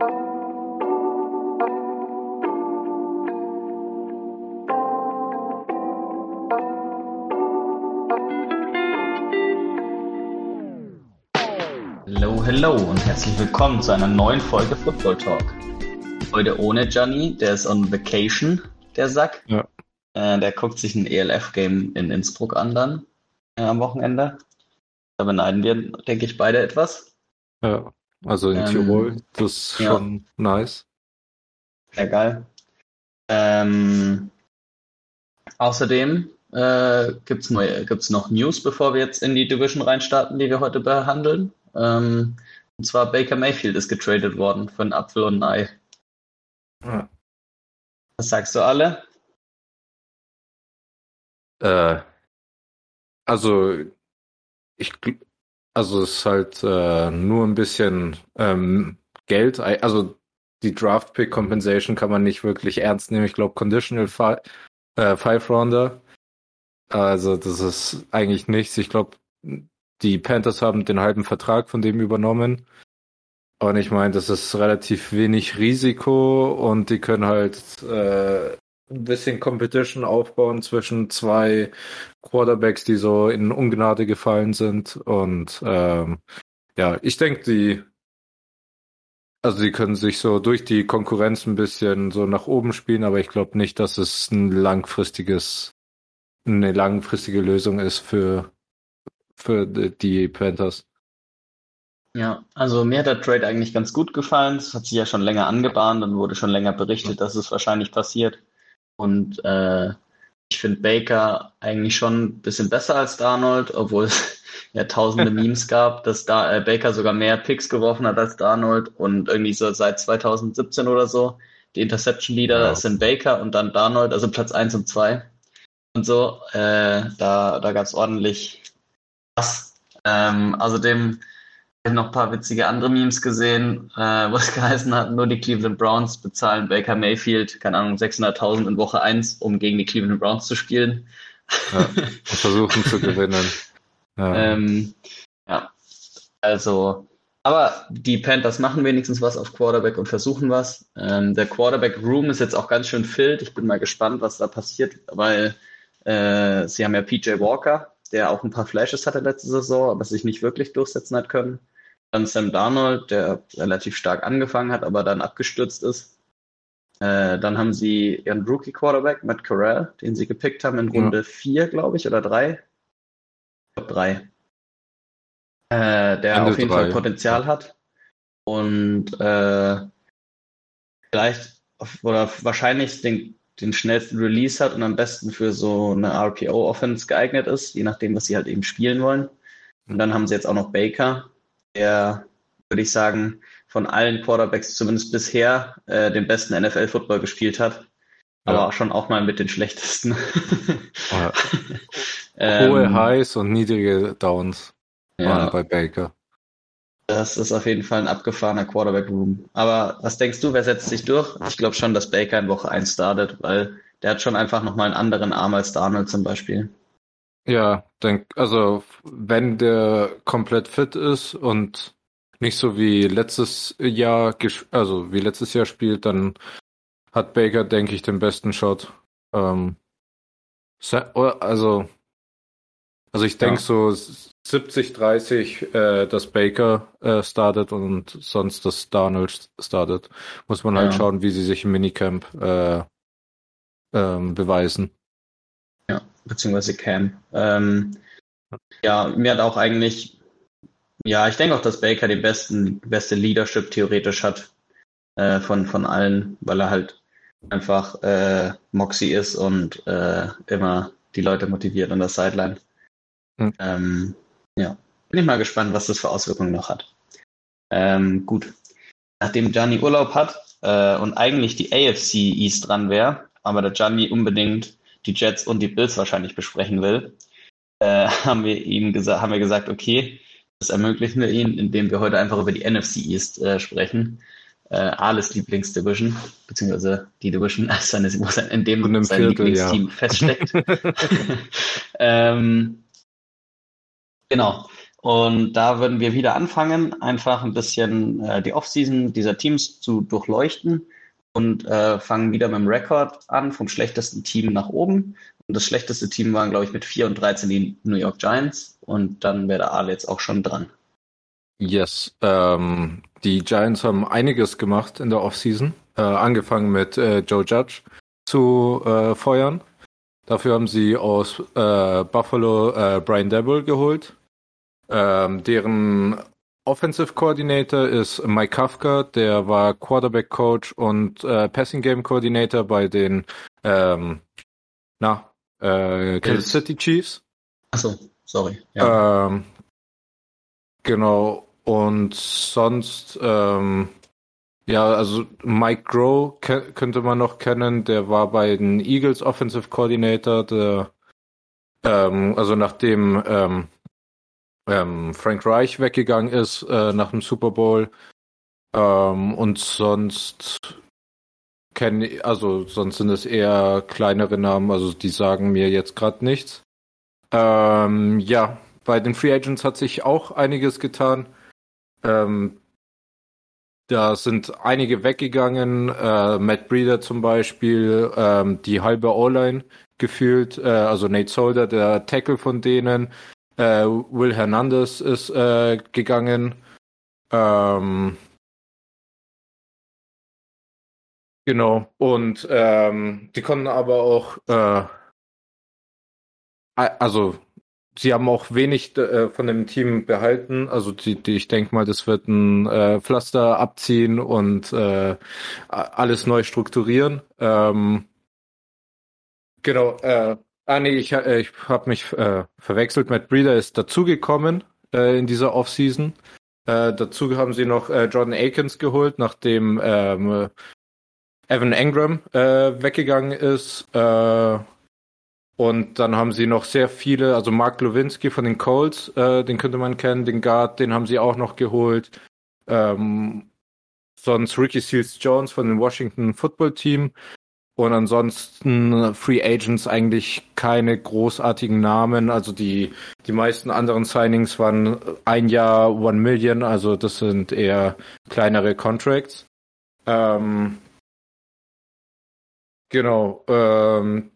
Hallo, hallo und herzlich willkommen zu einer neuen Folge Football Talk. Heute ohne Johnny, der ist on vacation, der Sack. Ja. Äh, der guckt sich ein ELF-Game in Innsbruck an dann äh, am Wochenende. Da beneiden wir, denke ich, beide etwas. Ja, also in Ähm, Tirol, das ist ja. schon nice. Sehr geil. Ähm, außerdem äh, gibt's neue, gibt's noch News, bevor wir jetzt in die Division reinstarten, die wir heute behandeln. Ähm, und zwar Baker Mayfield ist getradet worden für einen Apfel und ein Ei. Ja. Was sagst du alle? Äh, also ich, also es ist halt äh, nur ein bisschen ähm, Geld. Also die Draft Pick Compensation kann man nicht wirklich ernst nehmen. Ich glaube Conditional Fi äh, Five Rounder. Also das ist eigentlich nichts. Ich glaube die Panthers haben den halben Vertrag von dem übernommen. Und ich meine, das ist relativ wenig Risiko und die können halt äh, ein bisschen Competition aufbauen zwischen zwei Quarterbacks, die so in Ungnade gefallen sind. Und ähm, ja, ich denke, die, also die können sich so durch die Konkurrenz ein bisschen so nach oben spielen, aber ich glaube nicht, dass es ein langfristiges, eine langfristige Lösung ist für, für die die Panthers. Ja, also mir hat der Trade eigentlich ganz gut gefallen. Es hat sich ja schon länger angebahnt und wurde schon länger berichtet, dass es wahrscheinlich passiert. Und äh, ich finde Baker eigentlich schon ein bisschen besser als Darnold, obwohl es ja tausende Memes gab, dass da äh, Baker sogar mehr Picks geworfen hat als Darnold und irgendwie so seit 2017 oder so. Die Interception Leader Ja. sind Baker und dann Darnold, also Platz 1 und 2 und so. Äh, da da gab es ordentlich was. Ähm, außerdem ich habe noch ein paar witzige andere Memes gesehen, äh, wo es geheißen hat, nur die Cleveland Browns bezahlen Baker Mayfield, keine Ahnung, 600.000 in Woche 1, um gegen die Cleveland Browns zu spielen. Ja, und versuchen zu gewinnen. Ja. Ähm, ja, also, aber die Panthers machen wenigstens was auf Quarterback und versuchen was. Ähm, der Quarterback Room ist jetzt auch ganz schön filled. Ich bin mal gespannt, was da passiert, weil äh, sie haben ja PJ Walker, der auch ein paar Flashes hatte letzte Saison, aber sich nicht wirklich durchsetzen hat können. Dann Sam Darnold, der relativ stark angefangen hat, aber dann abgestürzt ist. Äh, dann haben sie ihren Rookie Quarterback, Matt Corral, den sie gepickt haben in Ja. Runde 4, glaube ich, oder 3. Ich glaube 3. Äh, der Ende auf jeden drei. Fall Potenzial hat. Und äh, vielleicht oder wahrscheinlich den, den schnellsten Release hat und am besten für so eine RPO-Offense geeignet ist, je nachdem, was sie halt eben spielen wollen. Und dann haben sie jetzt auch noch Baker, der, würde ich sagen, von allen Quarterbacks zumindest bisher äh, den besten NFL-Football gespielt hat. Aber Ja. auch schon auch mal mit den schlechtesten. Ja. Ähm, Hohe Highs und niedrige Downs waren ja, bei Baker. Das ist auf jeden Fall ein abgefahrener Quarterback-Room. Aber was denkst du, wer setzt sich durch? Ich glaube schon, dass Baker in Woche 1 startet, weil der hat schon einfach nochmal einen anderen Arm als Darnold zum Beispiel. Ja, denk, also wenn der komplett fit ist und nicht so wie letztes Jahr, also wie letztes Jahr spielt, dann hat Baker, denke ich, den besten Shot. Ähm, also, also ich denke Ja. so 70, 30, äh, dass Baker äh, startet und sonst dass Darnold startet. Muss man halt Ja. schauen, wie sie sich im Minicamp äh, ähm, beweisen. Ja, beziehungsweise Cam. Ähm, ja, mir hat auch eigentlich, ja, ich denke auch, dass Baker den besten, beste Leadership theoretisch hat äh, von, von allen, weil er halt einfach äh, Moxie ist und äh, immer die Leute motiviert an der Sideline. Hm. Ähm, ja, bin ich mal gespannt, was das für Auswirkungen noch hat. Ähm, gut. Nachdem Gianni Urlaub hat äh, und eigentlich die AFC East dran wäre, aber der Gianni unbedingt die Jets und die Bills wahrscheinlich besprechen will, äh, haben wir ihm gesagt, haben wir gesagt, okay, das ermöglichen wir ihnen, indem wir heute einfach über die NFC East äh, sprechen. Äh, Ales Lieblingsdivision, beziehungsweise die Division, seine, wo sein, in dem sein Viertel, Lieblingsteam feststeckt. ähm, genau. Und da würden wir wieder anfangen, einfach ein bisschen äh, die Offseason dieser Teams zu durchleuchten und äh, fangen wieder mit dem Rekord an, vom schlechtesten Team nach oben. Und das schlechteste Team waren, glaube ich, mit 4 und 13 die New York Giants. Und dann wäre der Ale jetzt auch schon dran. Yes, ähm, die Giants haben einiges gemacht in der Offseason. Äh, angefangen mit äh, Joe Judge zu äh, feuern. Dafür haben sie aus äh, Buffalo äh, Brian Dabble geholt. Ähm, deren Offensive Coordinator ist Mike Kafka, der war Quarterback Coach und äh, Passing Game Coordinator bei den ähm, na, äh, Kansas City Chiefs. Achso, sorry. Ja. Ähm, genau. Und sonst, ähm, ja, also Mike Groh könnte man noch kennen, der war bei den Eagles Offensive Coordinator, der, ähm, also nachdem ähm, ähm, Frank Reich weggegangen ist äh, nach dem Super Bowl. Ähm, und sonst kenne also sonst sind es eher kleinere Namen, also die sagen mir jetzt gerade nichts. Ähm, ja, bei den Free Agents hat sich auch einiges getan. Ähm, da sind einige weggegangen, äh, Matt Breeder zum Beispiel, ähm, die halbe O-Line gefühlt, äh, also Nate Solder, der Tackle von denen, äh, Will Hernandez ist äh, gegangen. Ähm, genau. Und ähm, die konnten aber auch, äh, also sie haben auch wenig äh, von dem Team behalten. Also die, die, ich denke mal, das wird ein äh, Pflaster abziehen und äh, alles neu strukturieren. Ähm, genau. Äh, Ah nee, ich, äh, ich habe mich äh, verwechselt. Matt Breeder ist dazugekommen äh, in dieser Offseason. Äh, dazu haben sie noch äh, Jordan Akins geholt, nachdem ähm, Evan Engram äh, weggegangen ist. Äh, und dann haben sie noch sehr viele, also Mark Lewinsky von den Colts, äh, den könnte man kennen, den Guard, den haben sie auch noch geholt. Ähm, sonst Ricky Seals Jones von dem Washington Football Team und ansonsten Free Agents eigentlich keine großartigen Namen. Also die, die meisten anderen Signings waren ein Jahr One Million, also das sind eher kleinere Contracts. Ähm, genau. Ähm,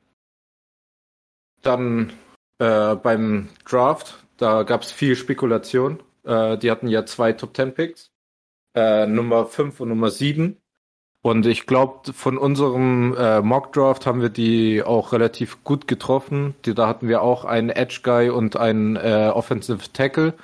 dann äh, beim Draft, da gab es viel Spekulation. Äh, die hatten ja zwei Top Ten Picks, äh, Nummer 5 und Nummer 7. Und ich glaube, von unserem äh, Mock Draft haben wir die auch relativ gut getroffen. Die, da hatten wir auch einen Edge Guy und einen äh, Offensive Tackle.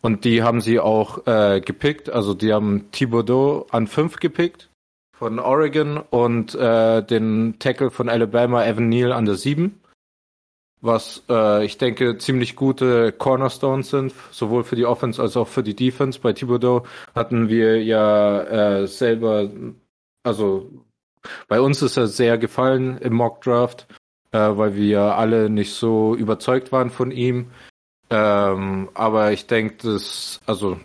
Und die haben sie auch äh, gepickt. Also die haben Thibodeau an fünf gepickt von Oregon und äh, den Tackle von Alabama, Evan Neal, an der sieben. Was äh, ich denke ziemlich gute Cornerstones sind, sowohl für die Offense als auch für die Defense. Bei Thibodeau hatten wir ja äh, selber also bei uns ist er sehr gefallen im Mock Draft, äh, weil wir alle nicht so überzeugt waren von ihm. Ähm, aber ich denke, dass, also,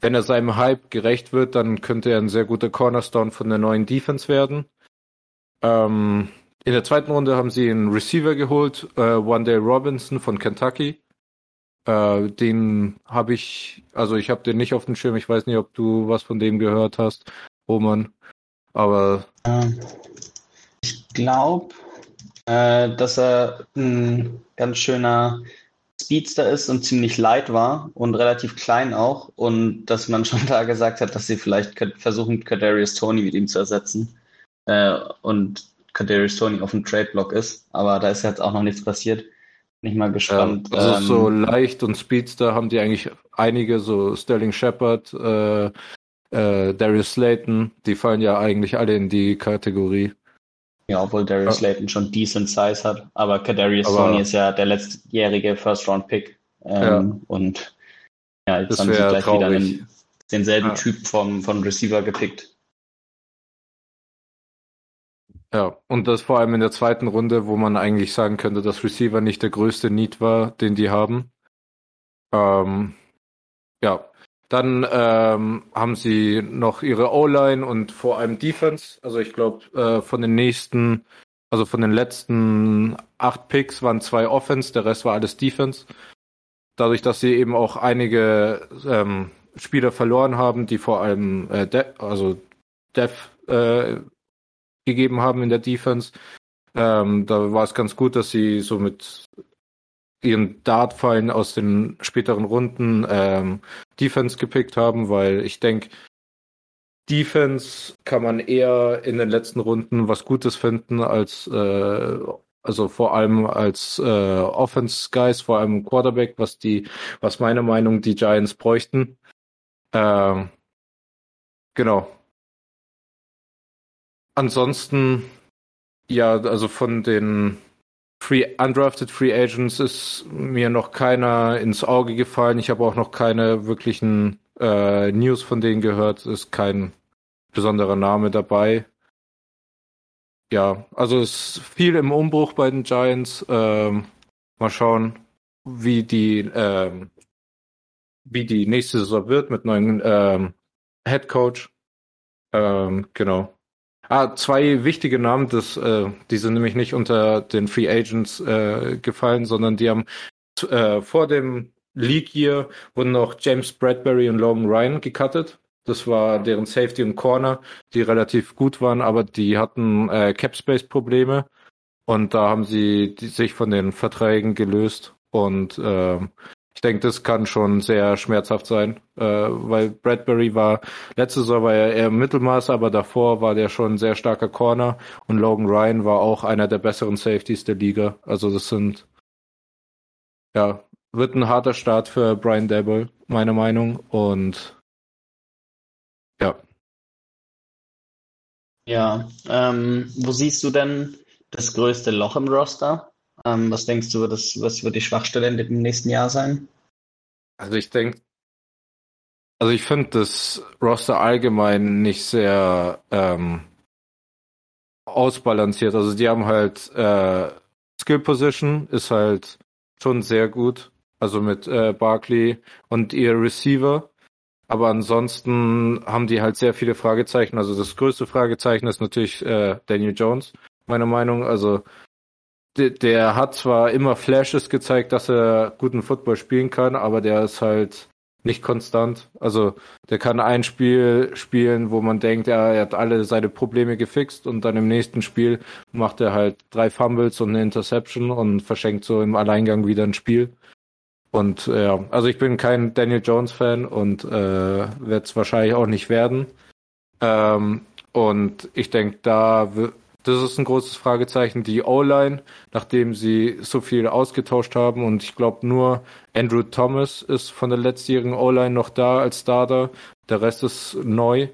wenn er seinem Hype gerecht wird, dann könnte er ein sehr guter Cornerstone von der neuen Defense werden. Ähm, in der zweiten Runde haben sie einen Receiver geholt, äh, One Day Robinson von Kentucky. Äh, den habe ich, also ich habe den nicht auf dem Schirm. Ich weiß nicht, ob du was von dem gehört hast, Roman. Aber. Ähm, ich glaube, äh, dass er ein ganz schöner Speedster ist und ziemlich light war und relativ klein auch. Und dass man schon da gesagt hat, dass sie vielleicht versuchen, Kadarius Tony mit ihm zu ersetzen. Äh, und Kadarius Tony auf dem Trade-Block ist. Aber da ist jetzt auch noch nichts passiert. Bin ich mal gespannt. Ja, also ähm, so leicht und Speedster haben die eigentlich einige, so Sterling Shepard, äh, äh, Darius Slayton, die fallen ja eigentlich alle in die Kategorie. Ja, obwohl Darius ja. Slayton schon decent Size hat, aber Kadarius Sony ist ja der letztjährige First-Round-Pick. Ähm, ja. Und ja, jetzt das haben sie gleich traurig. wieder einen, denselben ja. Typ vom, von Receiver gepickt. Ja, und das vor allem in der zweiten Runde, wo man eigentlich sagen könnte, dass Receiver nicht der größte Need war, den die haben. Ähm, ja, dann ähm, haben sie noch ihre O-Line und vor allem Defense. Also ich glaube, äh, von den nächsten, also von den letzten acht Picks waren zwei Offense, der Rest war alles Defense. dadurch, dass sie eben auch einige ähm, Spieler verloren haben, die vor allem äh, De also Dev äh, gegeben haben in der Defense. Ähm, da war es ganz gut, dass sie so mit ihren Dartfallen aus den späteren Runden ähm, Defense gepickt haben, weil ich denke, Defense kann man eher in den letzten Runden was Gutes finden als äh, also vor allem als äh, Offense Guys, vor allem Quarterback, was die, was meiner Meinung die Giants bräuchten. Ähm, genau. Ansonsten, ja, also von den Free, undrafted Free Agents ist mir noch keiner ins Auge gefallen. Ich habe auch noch keine wirklichen äh, News von denen gehört. Ist kein besonderer Name dabei. Ja, also es ist viel im Umbruch bei den Giants. Ähm, mal schauen, wie die ähm, wie die nächste Saison wird mit neuen ähm, Head Coach. Ähm, genau. Ah, zwei wichtige Namen, das, äh, die sind nämlich nicht unter den Free Agents äh, gefallen, sondern die haben äh, vor dem League Year wurden noch James Bradbury und Logan Ryan gecuttet. Das war deren Safety und Corner, die relativ gut waren, aber die hatten äh, Cap Space Probleme und da haben sie die, sich von den Verträgen gelöst und äh, ich denke, das kann schon sehr schmerzhaft sein, äh, weil Bradbury war, letzte Saison war er eher Mittelmaß, aber davor war der schon ein sehr starker Corner und Logan Ryan war auch einer der besseren Safeties der Liga. Also das sind, ja, wird ein harter Start für Brian Dabble, meiner Meinung und ja. Ja, ähm, wo siehst du denn das größte Loch im Roster? Ähm, was denkst du, das, was wird die Schwachstelle im nächsten Jahr sein? Also ich denke, also ich finde das Roster allgemein nicht sehr ähm, ausbalanciert. Also die haben halt äh, Skill Position ist halt schon sehr gut. Also mit äh, Barkley und ihr Receiver. Aber ansonsten haben die halt sehr viele Fragezeichen. Also das größte Fragezeichen ist natürlich äh, Daniel Jones, meiner Meinung. Also der, hat zwar immer Flashes gezeigt, dass er guten Football spielen kann, aber der ist halt nicht konstant. Also der kann ein Spiel spielen, wo man denkt, ja, er hat alle seine Probleme gefixt und dann im nächsten Spiel macht er halt drei Fumbles und eine Interception und verschenkt so im Alleingang wieder ein Spiel. Und ja, also ich bin kein Daniel Jones Fan und äh, werde es wahrscheinlich auch nicht werden. Ähm, und ich denke, da das ist ein großes Fragezeichen. Die O-Line, nachdem sie so viel ausgetauscht haben und ich glaube nur Andrew Thomas ist von der letztjährigen O-Line noch da als Starter. Der Rest ist neu.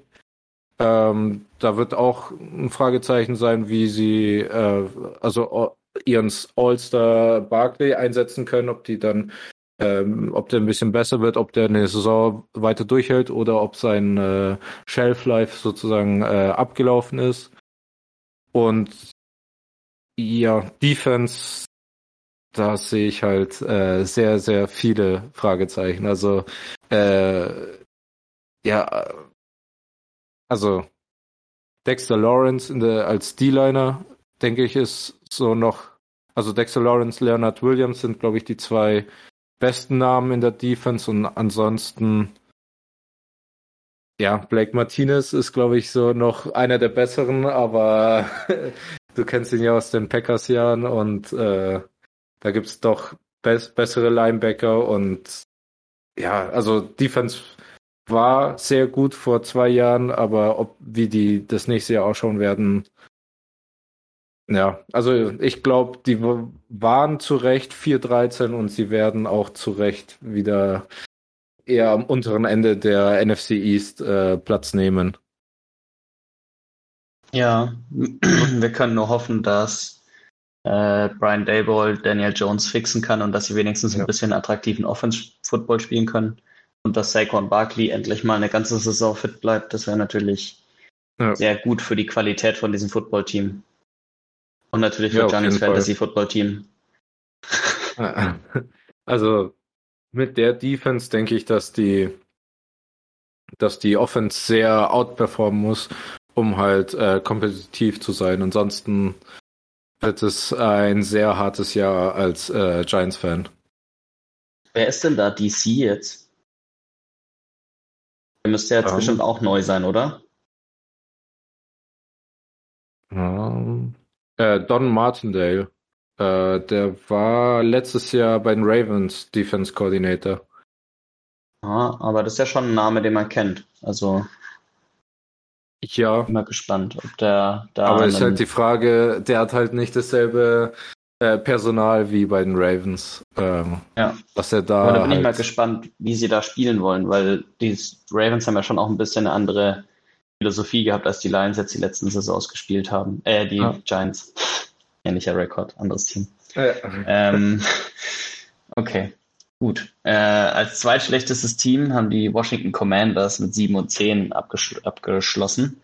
Ähm, da wird auch ein Fragezeichen sein, wie sie äh, also ihren All-Star Barkley einsetzen können, ob die dann ähm, ob der ein bisschen besser wird, ob der eine Saison weiter durchhält oder ob sein äh, Shelf Life sozusagen äh, abgelaufen ist. Und ja, Defense, da sehe ich halt äh, sehr, sehr viele Fragezeichen. Also äh, ja, also Dexter Lawrence in der, als D-Liner, denke ich, ist so noch, also Dexter Lawrence, Leonard Williams sind, glaube ich, die zwei besten Namen in der Defense und ansonsten ja, Blake Martinez ist, glaube ich, so noch einer der besseren, aber du kennst ihn ja aus den Packers-Jahren und äh, da gibt's doch be bessere Linebacker und ja, also Defense war sehr gut vor zwei Jahren, aber ob wie die das nächste Jahr ausschauen werden, ja, also ich glaube, die waren zu Recht 4-13 und sie werden auch zu Recht wieder eher am unteren Ende der NFC East äh, Platz nehmen. Ja, wir können nur hoffen, dass äh, Brian Dayball Daniel Jones fixen kann und dass sie wenigstens ja. ein bisschen attraktiven Offense-Football spielen können und dass Saquon Barkley endlich mal eine ganze Saison fit bleibt. Das wäre natürlich ja. sehr gut für die Qualität von diesem Football-Team. Und natürlich für ja, Giannis Fantasy-Football-Team. Also mit der Defense denke ich, dass die, dass die Offense sehr outperformen muss, um halt äh, kompetitiv zu sein. Ansonsten wird es ein sehr hartes Jahr als äh, Giants-Fan. Wer ist denn da DC jetzt? Der müsste jetzt Ähm. bestimmt auch neu sein, oder? Ähm, äh, Don Martindale. Äh, der war letztes Jahr bei den Ravens Defense Coordinator. Ja, aber das ist ja schon ein Name, den man kennt. Also Ja, bin mal gespannt, ob der da aber ist halt die Frage, der hat halt nicht dasselbe äh, Personal wie bei den Ravens. Ähm, Ja. Was er da Aber da bin ich mal halt, gespannt, wie sie da spielen wollen, weil die Ravens haben ja schon auch ein bisschen eine andere Philosophie gehabt, als die Lions jetzt die letzten Saisons gespielt haben. Äh, die Ja. Giants. Ähnlicher Rekord, anderes Team. äh, Ähm, okay, gut. Äh, als zweitschlechtestes Team haben die Washington Commanders mit 7 und 10 abgesch abgeschlossen.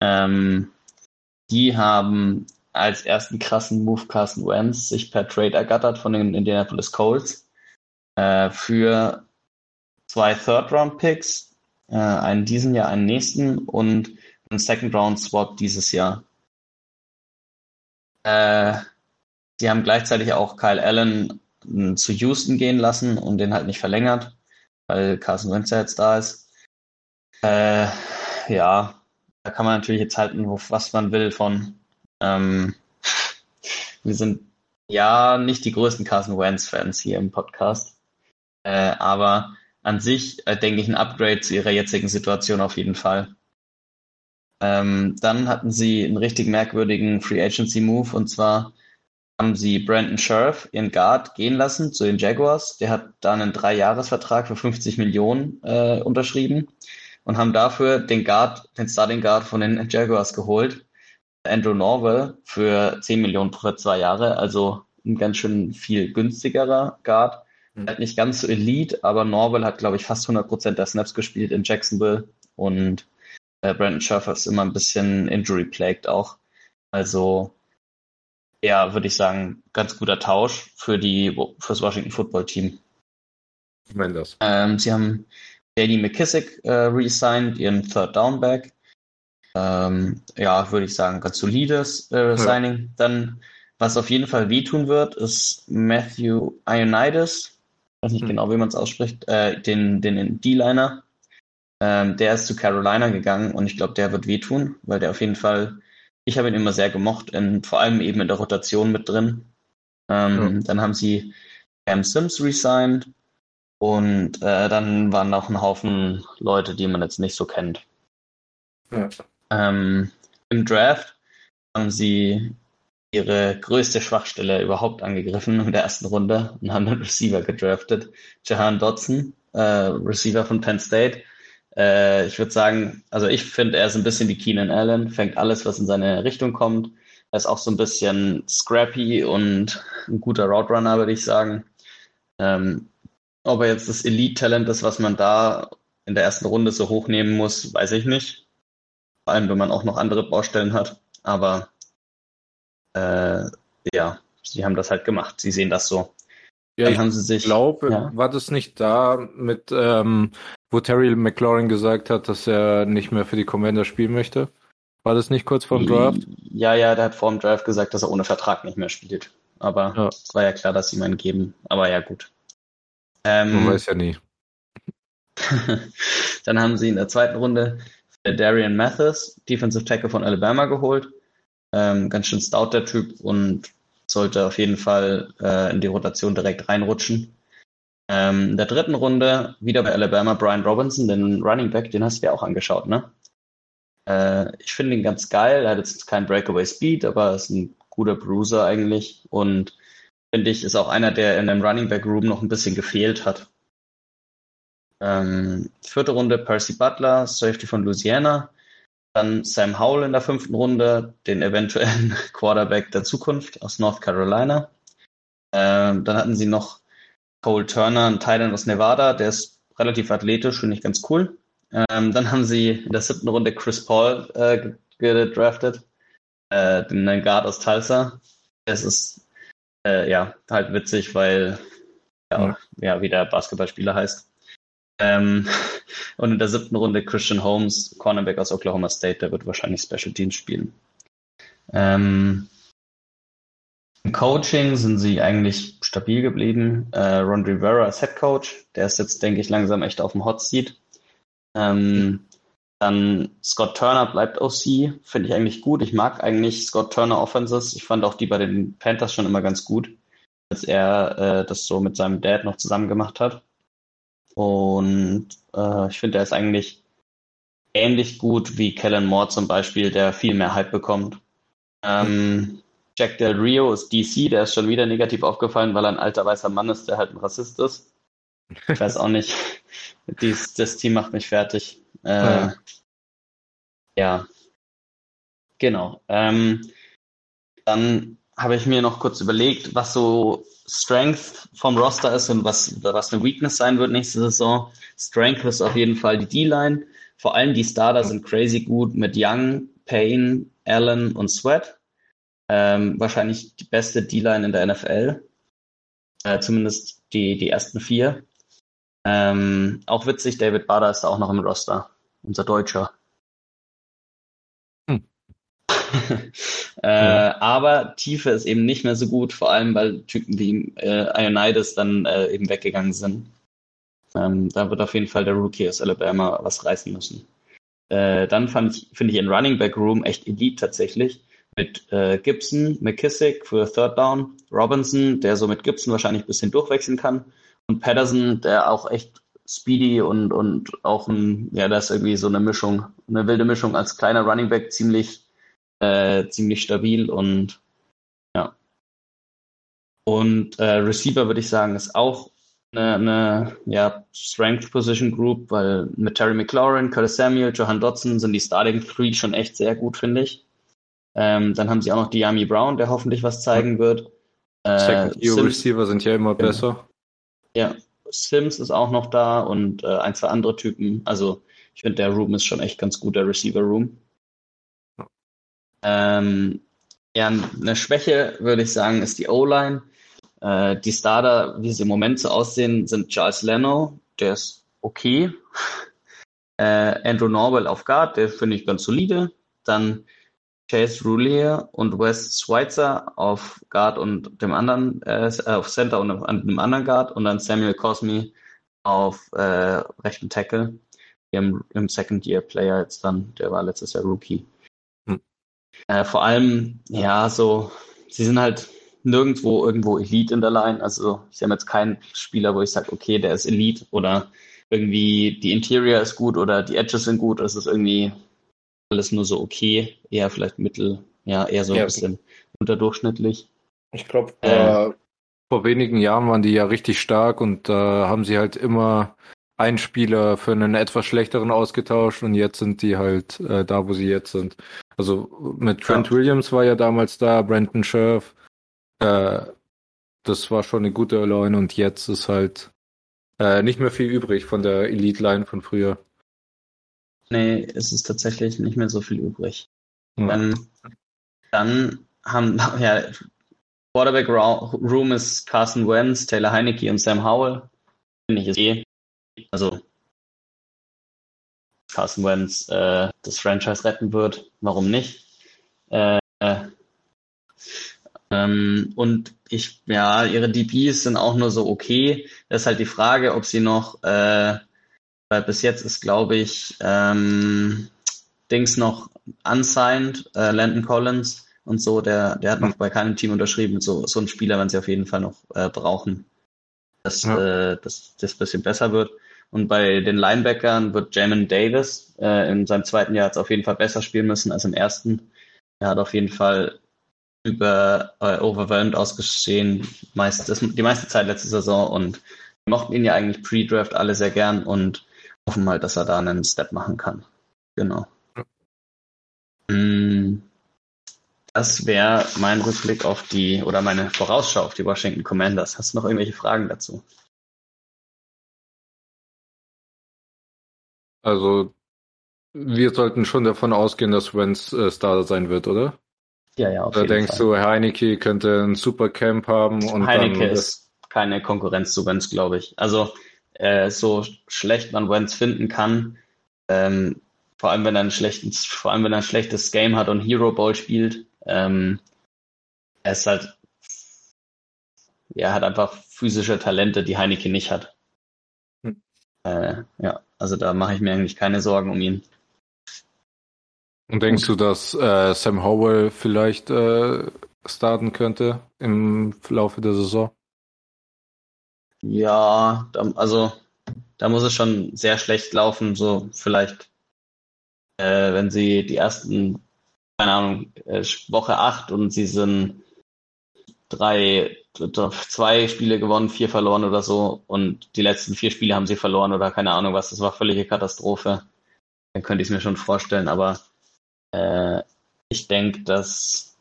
Ähm, die haben als ersten krassen Move Carson Wentz sich per Trade ergattert von den Indianapolis Colts äh, für zwei Third-Round-Picks, äh, einen diesen Jahr, einen nächsten und einen Second-Round-Swap dieses Jahr. Äh, Sie haben gleichzeitig auch Kyle Allen m, zu Houston gehen lassen und den halt nicht verlängert, weil Carson Wentz ja jetzt da ist. Äh, ja, da kann man natürlich jetzt halten, was man will von. Ähm, wir sind ja nicht die größten Carson Wentz-Fans hier im Podcast, äh, aber an sich äh, denke ich ein Upgrade zu ihrer jetzigen Situation auf jeden Fall. Ähm, dann hatten sie einen richtig merkwürdigen Free Agency Move und zwar haben sie Brandon Sheriff, ihren Guard, gehen lassen zu den Jaguars. Der hat da einen Dreijahresvertrag für 50 Millionen äh, unterschrieben und haben dafür den Guard, den Starting Guard von den Jaguars geholt. Andrew Norwell für 10 Millionen pro zwei Jahre, also ein ganz schön viel günstigerer Guard. Mhm. Nicht ganz so Elite, aber Norwell hat, glaube ich, fast 100% der Snaps gespielt in Jacksonville und äh, Brandon Scherfer ist immer ein bisschen injury-plagued auch. Also ja, würde ich sagen, ganz guter Tausch für die fürs Washington Football Team. ich meine das. Ähm, sie haben Danny McKissick äh, re-signed, ihren Third Down Back. Ähm, ja, würde ich sagen, ganz solides äh, Signing. Dann, was auf jeden Fall wehtun wird, ist Matthew Ionides. Ich weiß nicht Hm. genau, wie man es ausspricht, äh, den, den D-Liner. Ähm, der ist zu Carolina gegangen und ich glaube, der wird wehtun, weil der auf jeden Fall, ich habe ihn immer sehr gemocht, in, vor allem eben in der Rotation mit drin. Ähm, Dann haben sie Cam Sims resigned und äh, dann waren noch ein Haufen Leute, die man jetzt nicht so kennt. Ja. Ähm, Im Draft haben sie ihre größte Schwachstelle überhaupt angegriffen in der ersten Runde und haben einen Receiver gedraftet. Jahan Dodson, äh, Receiver von Penn State. Äh, ich würde sagen, also ich finde, er ist ein bisschen wie Keenan Allen, fängt alles, was in seine Richtung kommt. Er ist auch so ein bisschen scrappy und ein guter Route Runner, würde ich sagen. Ähm, ob er jetzt das Elite-Talent ist, was man da in der ersten Runde so hochnehmen muss, weiß ich nicht. Vor allem, wenn man auch noch andere Baustellen hat. Aber äh, ja, sie haben das halt gemacht. Sie sehen das so. Ja, Dann ich haben sie sich. glaube, ja. war das nicht da mit, ähm, wo Terry McLaurin gesagt hat, dass er nicht mehr für die Commander spielen möchte? War das nicht kurz vorm Draft? Ja, ja, der hat vor dem Draft gesagt, dass er ohne Vertrag nicht mehr spielt. Aber Ja. es war ja klar, dass sie ihm einen geben. Aber ja, gut. Man Ähm, weiß ja nie. Dann haben sie in der zweiten Runde Darian Mathis, Defensive Tackle von Alabama, geholt. Ähm, ganz schön stout der Typ und sollte auf jeden Fall äh, in die Rotation direkt reinrutschen. Ähm, in der dritten Runde wieder bei Alabama Brian Robinson, den Running Back, den hast du dir auch angeschaut, ne? Äh, ich finde ihn ganz geil. Er hat jetzt keinen Breakaway Speed, aber ist ein guter Bruiser eigentlich und finde ich, ist auch einer, der in dem Running Back Room noch ein bisschen gefehlt hat. Ähm, vierte Runde Percy Butler, Safety von Louisiana. Dann Sam Howell in der fünften Runde, den eventuellen Quarterback der Zukunft aus North Carolina. Ähm, dann hatten sie noch Cole Turner, ein Thailand aus Nevada, der ist relativ athletisch, finde ich ganz cool. Ähm, dann haben sie in der siebten Runde Chris Paul äh, gedraftet, äh, den Guard aus Tulsa. Es ist äh, ja halt witzig, weil ja, Ja. ja wie der Basketballspieler heißt. Ähm, und in der siebten Runde Christian Holmes, Cornerback aus Oklahoma State, der wird wahrscheinlich Special Teams spielen. Ähm, Im Coaching sind sie eigentlich stabil geblieben. Äh, Ron Rivera ist Head Coach. Der ist jetzt, denke ich, langsam echt auf dem Hot Seat. Ähm, dann Scott Turner bleibt OC. Finde ich eigentlich gut. Ich mag eigentlich Scott Turner Offenses. Ich fand auch die bei den Panthers schon immer ganz gut, als er äh, das so mit seinem Dad noch zusammen gemacht hat. Und äh, ich finde, er ist eigentlich ähnlich gut wie Kellen Moore zum Beispiel, der viel mehr Hype bekommt. Ähm, Jack Del Rio ist DC, der ist schon wieder negativ aufgefallen, weil er ein alter weißer Mann ist, der halt ein Rassist ist. Ich weiß auch nicht. Dies, das Team macht mich fertig. Äh, ja. ja. Genau. Ähm, dann habe ich mir noch kurz überlegt, was so Strength vom Roster ist und was, was eine Weakness sein wird nächste Saison. Strength ist auf jeden Fall die D-Line. Vor allem die Starter sind crazy gut mit Young, Payne, Allen und Sweat. Ähm, wahrscheinlich die beste D-Line in der NFL. Äh, zumindest die, die ersten vier. Ähm, auch witzig, David Bader ist da auch noch im Roster. Unser Deutscher. Hm. äh, ja. Aber Tiefe ist eben nicht mehr so gut, vor allem weil Typen wie äh, Ionides dann äh, eben weggegangen sind. Ähm, da wird auf jeden Fall der Rookie aus Alabama was reißen müssen. Äh, dann fand ich, finde ich in Running Back Room echt Elite tatsächlich. Mit äh, Gibson, McKissick für Third Down, Robinson, der so mit Gibson wahrscheinlich ein bisschen durchwechseln kann. Und Patterson, der auch echt speedy und, und auch ein, ja, das ist irgendwie so eine Mischung, eine wilde Mischung als kleiner Running Back, ziemlich, äh, ziemlich stabil und ja. Und äh, Receiver würde ich sagen, ist auch eine, eine ja, Strength Position Group, weil mit Terry McLaurin, Curtis Samuel, Johan Dotson sind die Starting Three schon echt sehr gut, finde ich. Ähm, dann haben sie auch noch Diami Brown, der hoffentlich was zeigen wird. Äh, Second Year Receiver sind ja immer genau. besser. Ja, Sims ist auch noch da und äh, ein, zwei andere Typen. Also ich finde, der Room ist schon echt ganz gut, der Receiver Room. Ähm, ja, eine Schwäche, würde ich sagen, ist die O-Line. Äh, die Starter, wie sie im Moment so aussehen, sind Charles Leno, der ist okay. Äh, Andrew Norwell auf Guard, der finde ich ganz solide. Dann Chase Roulier und Wes Schweitzer auf Guard und dem anderen, äh, auf Center und an dem anderen Guard und dann Samuel Cosme auf äh, rechten Tackle. Im, im Second Year Player jetzt dann, der war letztes Jahr Rookie. Äh, vor allem, ja, so, sie sind halt nirgendwo irgendwo Elite in der Line. Also sie haben jetzt keinen Spieler, wo ich sage, okay, der ist Elite oder irgendwie die Interior ist gut oder die Edges sind gut. Es ist irgendwie alles nur so okay, eher vielleicht mittel, ja, eher so ein ja, bisschen unterdurchschnittlich. Ich glaube, äh, vor wenigen Jahren waren die ja richtig stark und da äh, haben sie halt immer einen Spieler für einen etwas schlechteren ausgetauscht und jetzt sind die halt äh, da, wo sie jetzt sind. Also mit Trent ja. Williams war ja damals da, Brandon Scherf, äh, das war schon eine gute Line und jetzt ist halt äh, nicht mehr viel übrig von der Elite-Line von früher. Nee, es ist tatsächlich nicht mehr so viel übrig. Ja. Ähm, dann haben, ja, Quarterback Room ist Carson Wentz, Taylor Heinecke und Sam Howell. Finde ich es eh. Also, Carson Wentz äh, das Franchise retten wird. Warum nicht? Äh, ähm, und ich, ja, ihre DBs sind auch nur so okay. Das ist halt die Frage, ob sie noch, äh, weil bis jetzt ist, glaube ich, ähm, Dings noch unsigned, äh, Landon Collins und so, der, der hat noch bei keinem Team unterschrieben. So, so ein Spieler, wenn sie auf jeden Fall noch äh, brauchen, dass ja. äh, das, das bisschen besser wird. Und bei den Linebackern wird Jamin Davis äh, in seinem zweiten Jahr jetzt auf jeden Fall besser spielen müssen als im ersten. Er hat auf jeden Fall über äh, Overwhelmed ausgesehen, meist, das, die meiste Zeit letzte Saison und mochten ihn ja eigentlich pre-Draft alle sehr gern und hoffen mal, dass er da einen Step machen kann. Genau. Mm, das wäre mein Rückblick auf die oder meine Vorausschau auf die Washington Commanders. Hast du noch irgendwelche Fragen dazu? Also, wir sollten schon davon ausgehen, dass Wenz äh, Starter sein wird, oder? Ja, ja, auf Da denkst Fall. du, Heineke könnte ein super Camp haben und Heineke dann ist keine Konkurrenz zu Wenz, glaube ich. Also äh, so schlecht man Wenz finden kann, ähm, vor allem wenn er ein schlechtes, vor allem wenn er ein schlechtes Game hat und Hero Ball spielt, ähm, er ist halt er hat einfach physische Talente, die Heineke nicht hat. Äh, ja, also da mache ich mir eigentlich keine Sorgen um ihn. Und denkst du, dass äh, Sam Howell vielleicht äh, starten könnte im Laufe der Saison? Ja, da, also da muss es schon sehr schlecht laufen, so vielleicht, äh, wenn sie die ersten, keine Ahnung, äh, Woche acht und sie sind drei, zwei Spiele gewonnen, vier verloren oder so und die letzten vier Spiele haben sie verloren oder keine Ahnung was, das war völlige Katastrophe. Dann könnte ich es mir schon vorstellen, aber äh, ich denke, dass,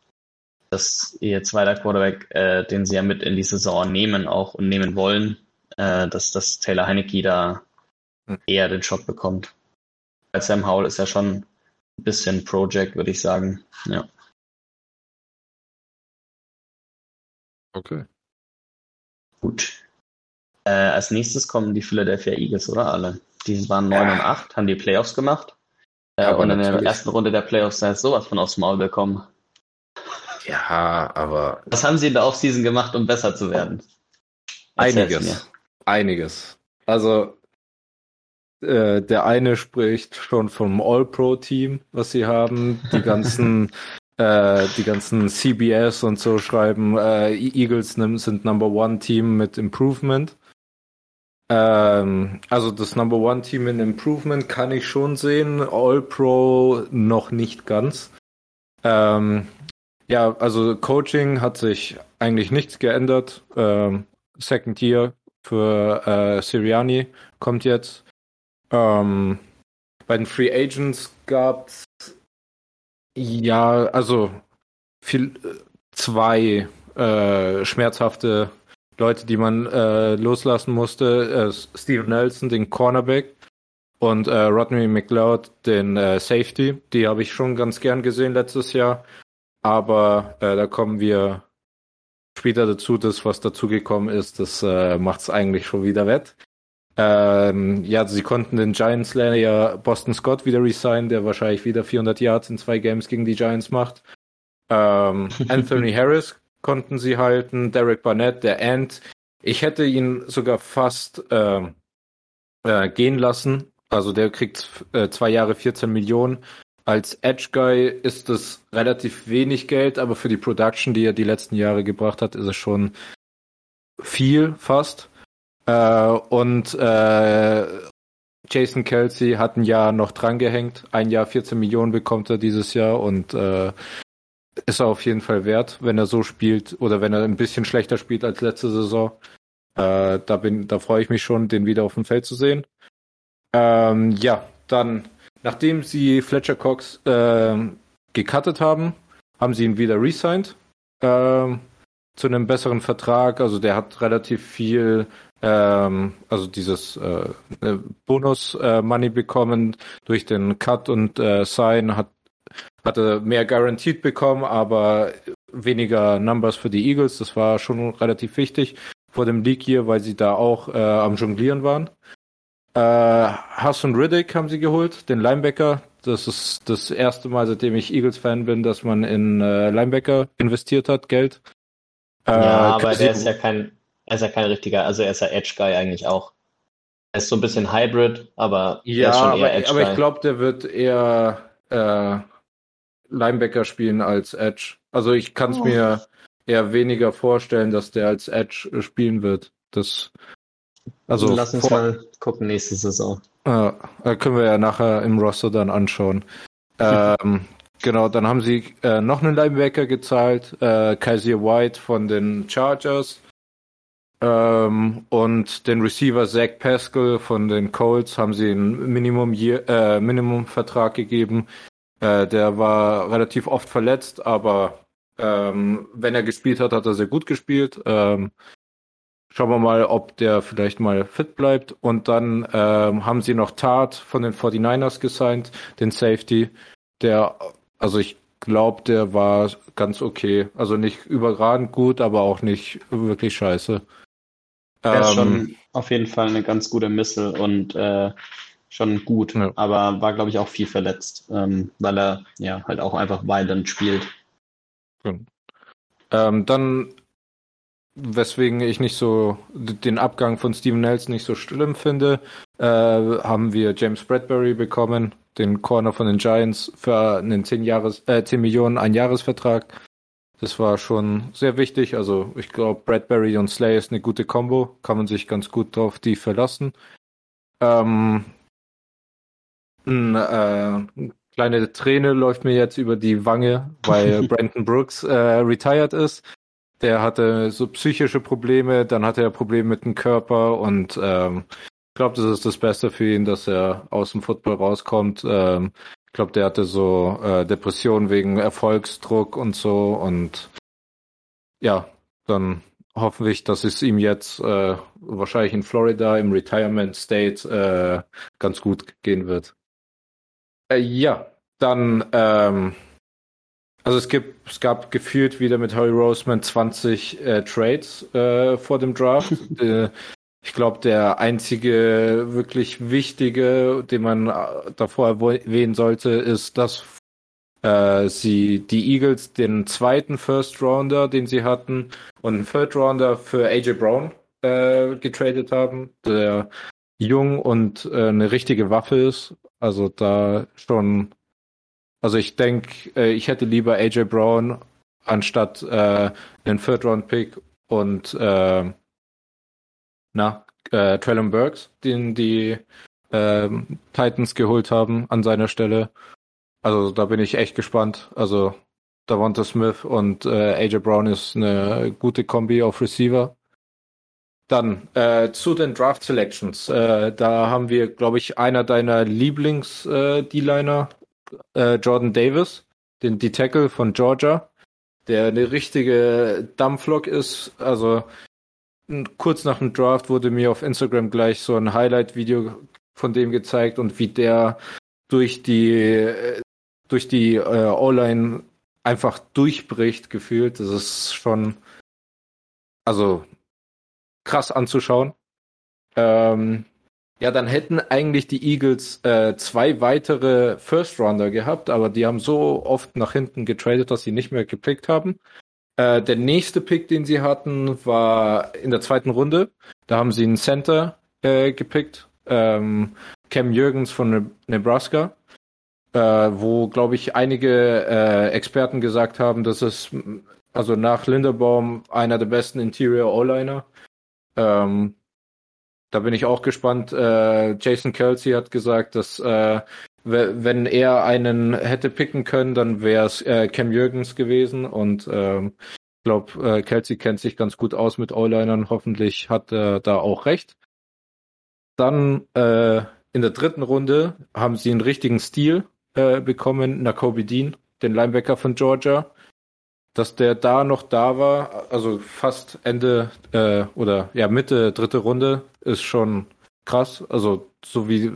dass ihr zweiter Quarterback, äh, den sie ja mit in die Saison nehmen auch und nehmen wollen, äh, dass, dass Taylor Heineke da hm. eher den Job bekommt. Weil Sam Howell ist ja schon ein bisschen Project, würde ich sagen. Ja. Okay. Gut. Äh, als nächstes kommen die Philadelphia Eagles, oder alle? Die waren 9 ja. und 8, haben die Playoffs gemacht. Äh, und in der ersten Runde der Playoffs ist sowas von aufs Maul bekommen. Ja, aber. Was haben sie in der Offseason gemacht, um besser zu werden? Erzähl's einiges. Mir. Einiges. Also, äh, der eine spricht schon vom All-Pro-Team, was sie haben. Die ganzen, äh, die ganzen CBS und so schreiben, äh, Eagles sind Number One Team mit Improvement. Ähm, also das Number One Team in Improvement kann ich schon sehen. All Pro noch nicht ganz. Ähm, ja, also Coaching hat sich eigentlich nichts geändert. Ähm, Second Year für äh, Siriani kommt jetzt. Ähm, bei den Free Agents gab's ja, also viel, zwei äh, schmerzhafte Leute, die man äh, loslassen musste. Äh, Steve Nelson, den Cornerback, und äh, Rodney McLeod, den äh, Safety. Die habe ich schon ganz gern gesehen letztes Jahr. Aber äh, da kommen wir später dazu. Das, was dazugekommen ist, das äh, macht es eigentlich schon wieder wett. Ähm, ja, sie konnten den Giants Slayer Boston Scott wieder resignen, der wahrscheinlich wieder 400 Yards in zwei Games gegen die Giants macht. Ähm, Anthony Harris konnten sie halten. Derek Barnett, der Ant. Ich hätte ihn sogar fast äh, äh, gehen lassen. Also der kriegt äh, zwei Jahre 14 Millionen. Als Edge Guy ist es relativ wenig Geld, aber für die Production, die er die letzten Jahre gebracht hat, ist es schon viel fast. Äh, und äh, Jason Kelsey hat ein Jahr noch drangehängt. Ein Jahr 14 Millionen bekommt er dieses Jahr und äh, ist er auf jeden Fall wert, wenn er so spielt oder wenn er ein bisschen schlechter spielt als letzte Saison. Äh, da bin, da freue ich mich schon, den wieder auf dem Feld zu sehen. Ähm, ja, dann, nachdem sie Fletcher Cox äh, gecuttet haben, haben sie ihn wieder resigned äh, zu einem besseren Vertrag. Also der hat relativ viel, ähm, also dieses äh, Bonus-Money äh, bekommen durch den Cut und äh, Sign hat hatte mehr Guaranteed bekommen, aber weniger Numbers für die Eagles. Das war schon relativ wichtig vor dem League hier, weil sie da auch äh, am Jonglieren waren. Äh, Hassan Riddick haben sie geholt, den Linebacker. Das ist das erste Mal, seitdem ich Eagles-Fan bin, dass man in äh, Linebacker investiert hat, Geld. Äh, ja, aber der ist ja kein, er ist ja kein richtiger, also er ist ja Edge-Guy eigentlich auch. Er ist so ein bisschen Hybrid, aber ja, er ist schon eher Edge-Guy. Aber ich glaube, der wird eher äh, Linebacker spielen als Edge. Also ich kann es oh. mir eher weniger vorstellen, dass der als Edge äh, spielen wird. Das also lass uns vor, mal gucken nächste Saison. Äh, können wir ja nachher im Roster dann anschauen. ähm, genau, dann haben sie äh, noch einen Linebacker gezahlt, äh, Kaiser White von den Chargers. Ähm, und den Receiver Zach Pascal von den Colts haben sie einen Minimum, äh, Minimum Vertrag gegeben. Äh, der war relativ oft verletzt, aber ähm, wenn er gespielt hat, hat er sehr gut gespielt. Ähm, schauen wir mal, ob der vielleicht mal fit bleibt. Und dann ähm, haben sie noch Tat von den 49ers gesigned, den Safety. Der, also ich glaube, der war ganz okay. Also nicht überragend gut, aber auch nicht wirklich scheiße. Der ist schon ähm, auf jeden Fall eine ganz gute Missile und äh, schon gut, ja. aber war, glaube ich, auch viel verletzt, ähm, weil er ja halt auch einfach violent spielt. Ähm, dann weswegen ich nicht so den Abgang von Steven Nelson nicht so schlimm finde, äh, haben wir James Bradbury bekommen, den Corner von den Giants für einen 10 Jahres, äh, 10 Millionen Einjahresvertrag. Das war schon sehr wichtig. Also ich glaube, Bradbury und Slay ist eine gute Combo. Kann man sich ganz gut drauf die verlassen. Ähm, eine äh, kleine Träne läuft mir jetzt über die Wange, weil Brandon Brooks äh, retired ist. Der hatte so psychische Probleme, dann hatte er Probleme mit dem Körper und ähm, glaube, das ist das Beste für ihn, dass er aus dem Football rauskommt. Ähm, ich glaube, der hatte so äh, Depressionen wegen Erfolgsdruck und so und ja, dann hoffen wir, dass es ihm jetzt äh, wahrscheinlich in Florida im Retirement State äh, ganz gut gehen wird. Äh, ja, dann ähm, also es gibt, es gab gefühlt wieder mit Harry Roseman 20 äh, Trades äh, vor dem Draft. ich glaube, der einzige wirklich wichtige, den man äh, davor erwähnen sollte, ist, dass äh, sie die Eagles den zweiten First Rounder, den sie hatten, und einen Third Rounder für AJ Brown äh, getradet haben, der jung und äh, eine richtige Waffe ist. Also da schon also ich denke, äh, ich hätte lieber AJ Brown anstatt äh, einen Third Round Pick und äh, na, äh, Traylon Burks, den die äh, Titans geholt haben an seiner Stelle. Also da bin ich echt gespannt. Also Davonta Smith und äh, AJ Brown ist eine gute Kombi auf Receiver. Dann äh, zu den Draft Selections. Äh, da haben wir, glaube ich, einer deiner Lieblings-D-Liner äh, Jordan Davis, den D-Tackle von Georgia, der eine richtige Dampflok ist. Also kurz nach dem Draft wurde mir auf Instagram gleich so ein Highlight-Video von dem gezeigt und wie der durch die durch die äh, O-Line einfach durchbricht gefühlt. Das ist schon also krass anzuschauen. Ähm, ja, dann hätten eigentlich die Eagles äh, zwei weitere First Rounder gehabt, aber die haben so oft nach hinten getradet, dass sie nicht mehr gepickt haben. Äh, der nächste Pick, den sie hatten, war in der zweiten Runde. Da haben sie einen Center äh, gepickt, ähm, Cam Jürgens von Nebraska, äh, wo, glaube ich, einige äh, Experten gesagt haben, dass es also nach Linderbaum einer der besten Interior O-Liner. Ähm, da bin ich auch gespannt. Äh, Jason Kelsey hat gesagt, dass äh, wenn er einen hätte picken können, dann wäre es äh, Cam Jürgens gewesen. Und ähm, ich glaube, äh, Kelsey kennt sich ganz gut aus mit O-Linern. Hoffentlich hat er da auch recht. Dann äh, in der dritten Runde haben sie einen richtigen Stil äh, bekommen, Nakobe Dean, den Linebacker von Georgia dass der da noch da war, also fast Ende äh, oder ja Mitte dritte Runde, ist schon krass. Also so wie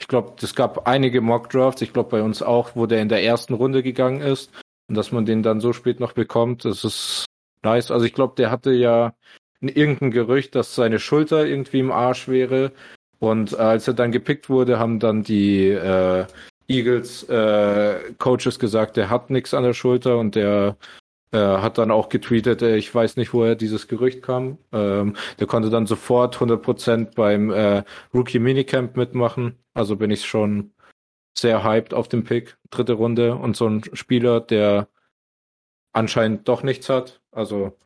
ich glaube, es gab einige Mock Drafts. Ich glaube bei uns auch, wo der in der ersten Runde gegangen ist und dass man den dann so spät noch bekommt, das ist nice. Also ich glaube, der hatte ja irgendein Gerücht, dass seine Schulter irgendwie im Arsch wäre. Und als er dann gepickt wurde, haben dann die äh, Eagles äh, Coaches gesagt, der hat nichts an der Schulter und der äh, hat dann auch getweetet, äh, ich weiß nicht, woher dieses Gerücht kam. Ähm, der konnte dann sofort 100% beim äh, Rookie Minicamp mitmachen. Also bin ich schon sehr hyped auf den Pick, dritte Runde und so ein Spieler, der anscheinend doch nichts hat. Also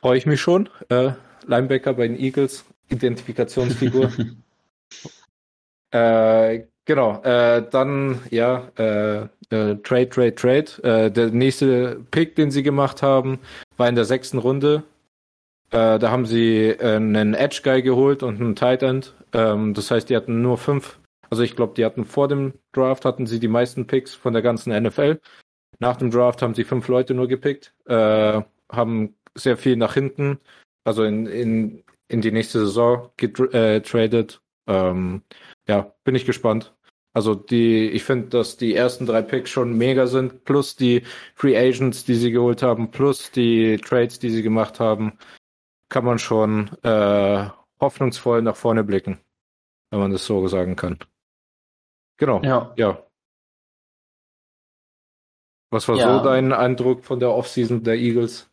freue ich mich schon. Äh, Linebacker bei den Eagles, Identifikationsfigur. äh, Genau, äh, dann ja, äh, äh, Trade, Trade, Trade. Äh, der nächste Pick, den sie gemacht haben, war in der sechsten Runde. Äh, da haben sie äh, einen Edge Guy geholt und einen Tight End. Ähm, das heißt, die hatten nur fünf. Also ich glaube, die hatten vor dem Draft hatten sie die meisten Picks von der ganzen NFL. Nach dem Draft haben sie fünf Leute nur gepickt, äh, haben sehr viel nach hinten, also in, in, in die nächste Saison getradet. Äh, ähm, ja, bin ich gespannt. Also die, ich finde, dass die ersten drei Picks schon mega sind, plus die Free Agents, die sie geholt haben, plus die Trades, die sie gemacht haben, kann man schon äh, hoffnungsvoll nach vorne blicken, wenn man das so sagen kann. Genau. Ja. ja. Was war ja. so dein Eindruck von der Offseason der Eagles?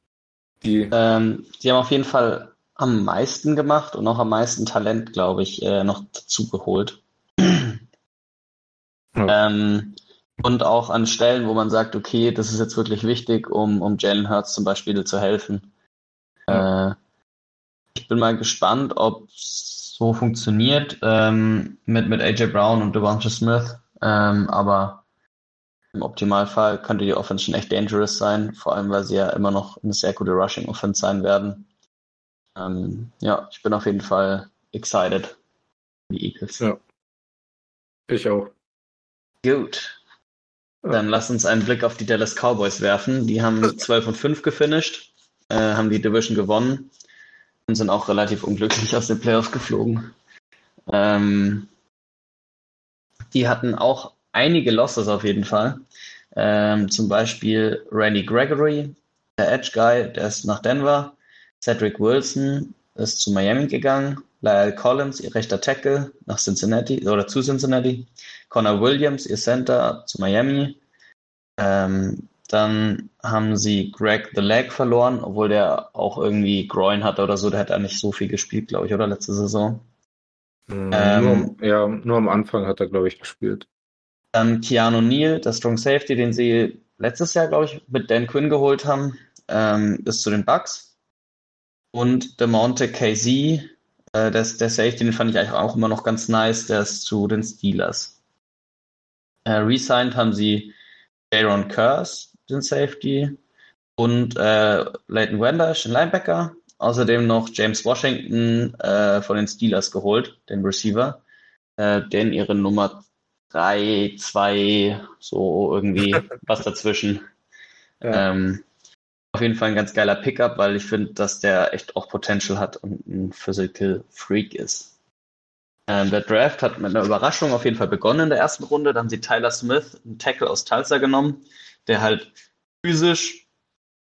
Die, ähm, die haben auf jeden Fall am meisten gemacht und auch am meisten Talent, glaube ich, äh, noch dazu geholt. Ja. Ähm, und auch an Stellen, wo man sagt, okay, das ist jetzt wirklich wichtig, um, um Jalen Hurts zum Beispiel zu helfen. Ja. Äh, ich bin mal gespannt, ob es so funktioniert ähm, mit, mit AJ Brown und Devonta Smith. Ähm, aber im Optimalfall könnte die Offense schon echt dangerous sein, vor allem weil sie ja immer noch eine sehr gute Rushing Offense sein werden. Ähm, ja, ich bin auf jeden Fall excited. Die Eagles. Ja. Ich auch. Gut. Dann lass uns einen Blick auf die Dallas Cowboys werfen. Die haben 12 und 5 gefinisht, äh, haben die Division gewonnen und sind auch relativ unglücklich aus den Playoffs geflogen. Ähm, die hatten auch einige Losses auf jeden Fall. Ähm, zum Beispiel Randy Gregory, der Edge Guy, der ist nach Denver. Cedric Wilson ist zu Miami gegangen. Lyle Collins, ihr rechter Tackle, nach Cincinnati oder zu Cincinnati. Connor Williams, ihr Center, zu Miami. Ähm, dann haben sie Greg the Leg verloren, obwohl der auch irgendwie Groin hatte oder so. Der hat ja nicht so viel gespielt, glaube ich, oder letzte Saison. Mhm, ähm, nur, ja, nur am Anfang hat er, glaube ich, gespielt. Dann Keanu Neal, der Strong Safety, den sie letztes Jahr, glaube ich, mit Dan Quinn geholt haben, ähm, ist zu den Bucks. Und der Monte KZ, äh, der, der Safety, den fand ich eigentlich auch immer noch ganz nice, der ist zu den Steelers. Äh, resigned haben sie Aaron Curse, den Safety, und äh, Leighton Wendash, den Linebacker. Außerdem noch James Washington äh, von den Steelers geholt, den Receiver, äh, den ihre Nummer 3, 2, so irgendwie was dazwischen. Ja. Ähm, auf jeden Fall ein ganz geiler Pickup, weil ich finde, dass der echt auch Potential hat und ein Physical Freak ist. Ähm, der Draft hat mit einer Überraschung auf jeden Fall begonnen in der ersten Runde. Da haben sie Tyler Smith, einen Tackle aus Tulsa genommen, der halt physisch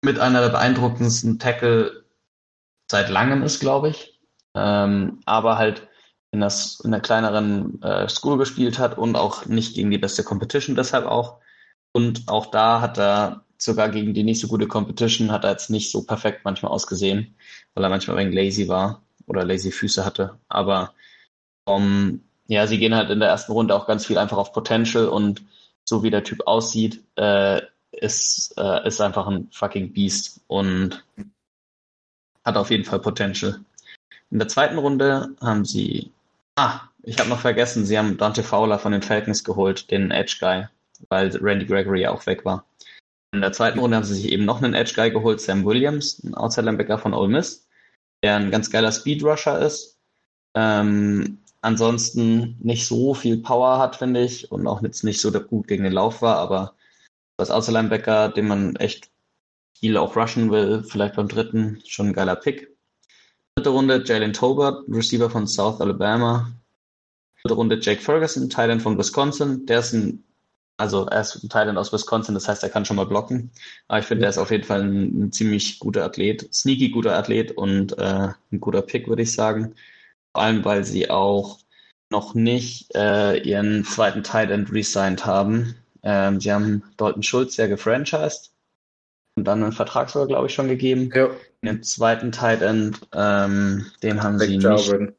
mit einer der beeindruckendsten Tackle seit langem ist, glaube ich. Ähm, aber halt in, das, in der kleineren äh, School gespielt hat und auch nicht gegen die beste Competition deshalb auch. Und auch da hat er sogar gegen die nicht so gute Competition hat er jetzt nicht so perfekt manchmal ausgesehen, weil er manchmal ein wenig lazy war oder lazy Füße hatte. Aber um, ja, sie gehen halt in der ersten Runde auch ganz viel einfach auf Potential und so wie der Typ aussieht, äh, ist, äh, ist einfach ein fucking Beast und hat auf jeden Fall Potential. In der zweiten Runde haben sie, ah, ich habe noch vergessen, sie haben Dante Fowler von den Falcons geholt, den Edge Guy, weil Randy Gregory auch weg war. In der zweiten Runde haben sie sich eben noch einen Edge Guy geholt, Sam Williams, ein Outside Linebacker von Ole Miss, der ein ganz geiler Speed Rusher ist. Ähm, ansonsten nicht so viel Power hat, finde ich, und auch jetzt nicht so gut gegen den Lauf war, aber als Outside Linebacker, den man echt viel auch rushen will, vielleicht beim dritten, schon ein geiler Pick. Dritte Runde Jalen Tobert, Receiver von South Alabama. Dritte Runde Jake Ferguson, Thailand von Wisconsin. Der ist ein also er ist ein Thailand aus Wisconsin, das heißt, er kann schon mal blocken. Aber ich finde, ja. er ist auf jeden Fall ein, ein, ziemlich guter Athlet, sneaky guter Athlet und äh, ein guter Pick, würde ich sagen. Vor allem, weil sie auch noch nicht äh, ihren zweiten Tight End resigned haben. Ähm, sie haben Dalton Schulz ja gefranchised und dann einen Vertrag sogar, glaube ich, schon gegeben. Ja. Den zweiten Tight End, ähm, den haben Back sie nicht.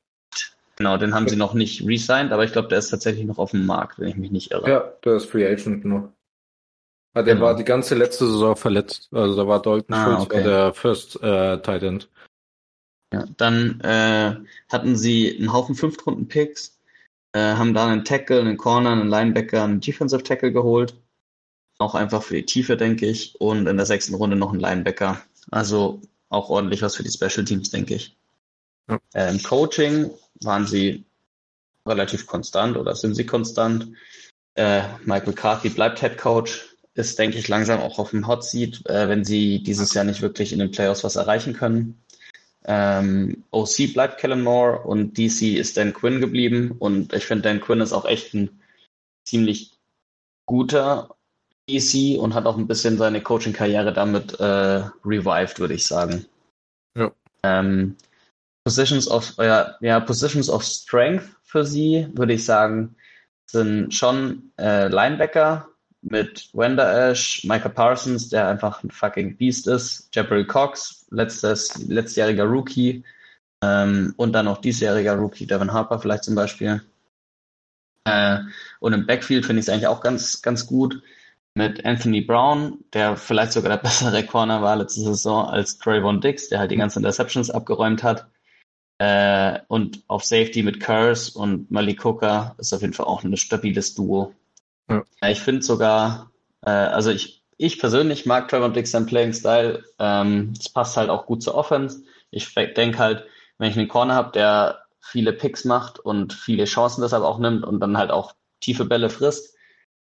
Genau, den haben sie noch nicht resigned, aber ich glaube, der ist tatsächlich noch auf dem Markt, wenn ich mich nicht irre. Ja, der ist Free Agent noch. Ah, der genau. war die ganze letzte Saison verletzt. Also da war Dalton ah, Schulz okay. der First äh, Tight End. Ja, dann äh, hatten sie einen Haufen Fünftrunden-Picks, äh, haben da einen Tackle, einen Corner, einen Linebacker, einen Defensive Tackle geholt. Auch einfach für die Tiefe, denke ich. Und in der sechsten Runde noch einen Linebacker. Also auch ordentlich was für die Special Teams, denke ich. Ja. Äh, Im Coaching waren sie relativ konstant oder sind sie konstant. Äh, Mike McCarthy bleibt Head Coach, ist, denke ich, langsam auch auf dem Hot Seat, äh, wenn sie dieses Jahr nicht wirklich in den Playoffs was erreichen können. Ähm, OC bleibt Kellen Moore und DC ist Dan Quinn geblieben und ich finde, Dan Quinn ist auch echt ein ziemlich guter DC und hat auch ein bisschen seine Coaching-Karriere damit äh, revived, würde ich sagen. Ja. Ähm, Positions of, ja, ja, Positions of Strength für sie, würde ich sagen, sind schon äh, Linebacker, mit Wender Ash, Micah Parsons, der einfach ein fucking Beast ist, Jabberell Cox, letztes, letztjähriger Rookie, ähm, und dann noch diesjähriger Rookie, Devin Harper vielleicht zum Beispiel. Äh, und im Backfield finde ich es eigentlich auch ganz, ganz gut mit Anthony Brown, der vielleicht sogar der bessere Corner war letzte Saison als Trayvon Dix, der halt die ganzen Interceptions abgeräumt hat. Äh, und auf Safety mit Curse und Malik Hooker ist auf jeden Fall auch ein stabiles Duo. Ja. ich finde sogar, äh, also ich, ich persönlich mag Trayvon Dix sein Playing Style. Ähm, es passt halt auch gut zur Offense. Ich denke halt, wenn ich einen Corner habe, der viele Picks macht und viele Chancen deshalb auch nimmt und dann halt auch tiefe Bälle frisst,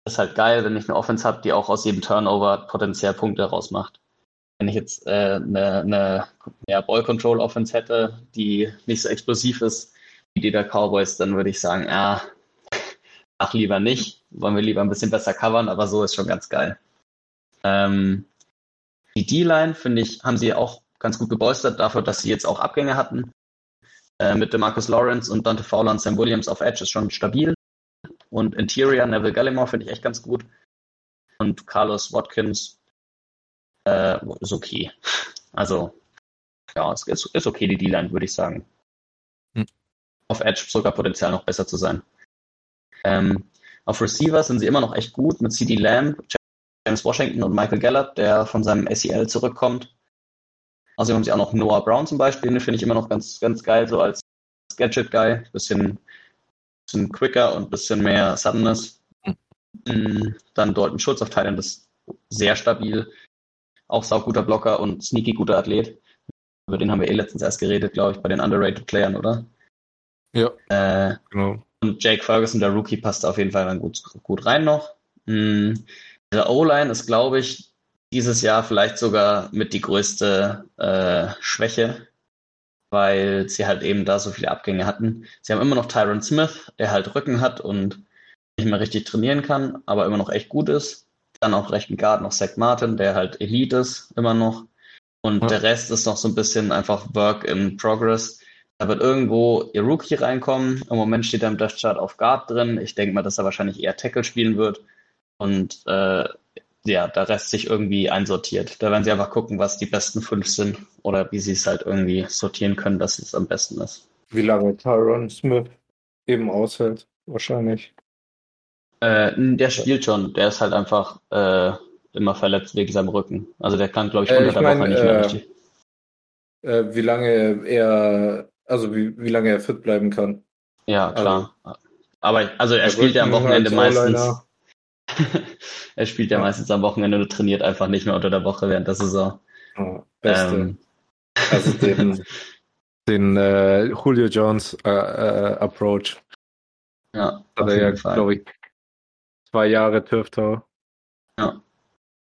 ist halt geil, wenn ich eine Offense habe, die auch aus jedem Turnover potenziell Punkte rausmacht. Wenn ich jetzt äh, eine, ja, Ball-Control-Offense hätte, die nicht so explosiv ist wie die der Cowboys, dann würde ich sagen, ja, ach lieber nicht, wollen wir lieber ein bisschen besser covern, aber so ist schon ganz geil. Ähm, die D-Line, finde ich, haben sie auch ganz gut gebolstert dafür, dass sie jetzt auch Abgänge hatten. Äh, mit dem Marcus Lawrence und Dante Fowler und Sam Williams auf Edge ist schon stabil. Und Interior, Neville Gallimore finde ich echt ganz gut. Und Carlos Watkins äh, ist okay. Also, ja, es ist, ist okay, die D-Line, würde ich sagen. Hm. Auf Edge sogar Potenzial noch besser zu sein. Ähm, auf Receiver sind sie immer noch echt gut mit CD Lamb, James Washington und Michael Gallup, der von seinem SEL zurückkommt. Also haben sie auch noch Noah Brown zum Beispiel, den finde ich immer noch ganz, ganz geil, so als Gadget-Guy. Bisschen bisschen quicker und ein bisschen mehr Suddenness. Mhm. Dann Dalton Schulz auf Thailand ist sehr stabil. Auch sauguter Blocker und sneaky guter Athlet. Über den haben wir eh letztens erst geredet, glaube ich, bei den underrated Playern, oder? Ja. Äh, genau. Und Jake Ferguson, der Rookie, passt auf jeden Fall dann gut, gut rein noch. Mhm. Der O-Line ist, glaube ich, dieses Jahr vielleicht sogar mit die größte äh, Schwäche weil sie halt eben da so viele Abgänge hatten. Sie haben immer noch Tyron Smith, der halt Rücken hat und nicht mehr richtig trainieren kann, aber immer noch echt gut ist. Dann auf rechten Guard noch Zach Martin, der halt Elite ist, immer noch. Und ja. der Rest ist noch so ein bisschen einfach Work in Progress. Da wird irgendwo ihr Rookie reinkommen. Im Moment steht er im Death Chart auf Guard drin. Ich denke mal, dass er wahrscheinlich eher Tackle spielen wird. Und äh, ja, der Rest sich irgendwie einsortiert. Da werden sie einfach gucken, was die besten fünf sind oder wie sie es halt irgendwie sortieren können, dass es am besten ist. Wie lange Tyron Smith eben aushält, wahrscheinlich. Äh, der spielt schon, der ist halt einfach äh, immer verletzt wegen seinem Rücken. Also der kann, glaube ich, unter äh, ich der mein, Woche nicht mehr äh, richtig. Äh, wie lange er, also wie, wie lange er fit bleiben kann. Ja, klar. Also, Aber also er spielt ja am Wochenende meistens. er spielt ja, ja, meistens am Wochenende und trainiert einfach nicht mehr unter der Woche während der Saison. Oh, beste. Ähm, also den, den äh, Julio Jones äh, äh, Approach. Ja, hat er ja, glaube ich, zwei Jahre Turftau. Ja.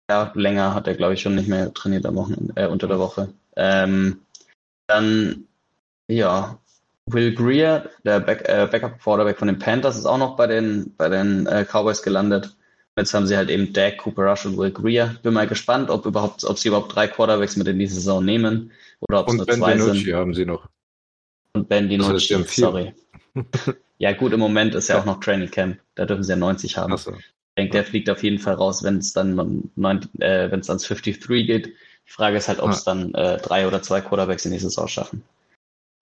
Ja, länger hat er, glaube ich, schon nicht mehr trainiert am Wochenende, äh, unter der Woche. Ähm, dann, ja, Will Greer, der Back, äh, Backup Quarterback von den Panthers, ist auch noch bei den, bei den äh, Cowboys gelandet. Jetzt haben sie halt eben Dak, Cooper Rush und Will Greer. Bin mal gespannt, ob überhaupt, ob sie überhaupt drei Quarterbacks mit in die Saison nehmen oder ob es nur ben zwei Dinucci sind. haben sie noch. Und Ben DiNucci, sorry. ja gut, im Moment ist ja auch noch Training Camp. Da dürfen sie ja 90 haben. So. Ich denke, der fliegt auf jeden Fall raus, wenn es dann äh, wenn es ans 53 geht. Die Frage ist halt, ob es ja. dann äh, drei oder zwei Quarterbacks in die Saison schaffen.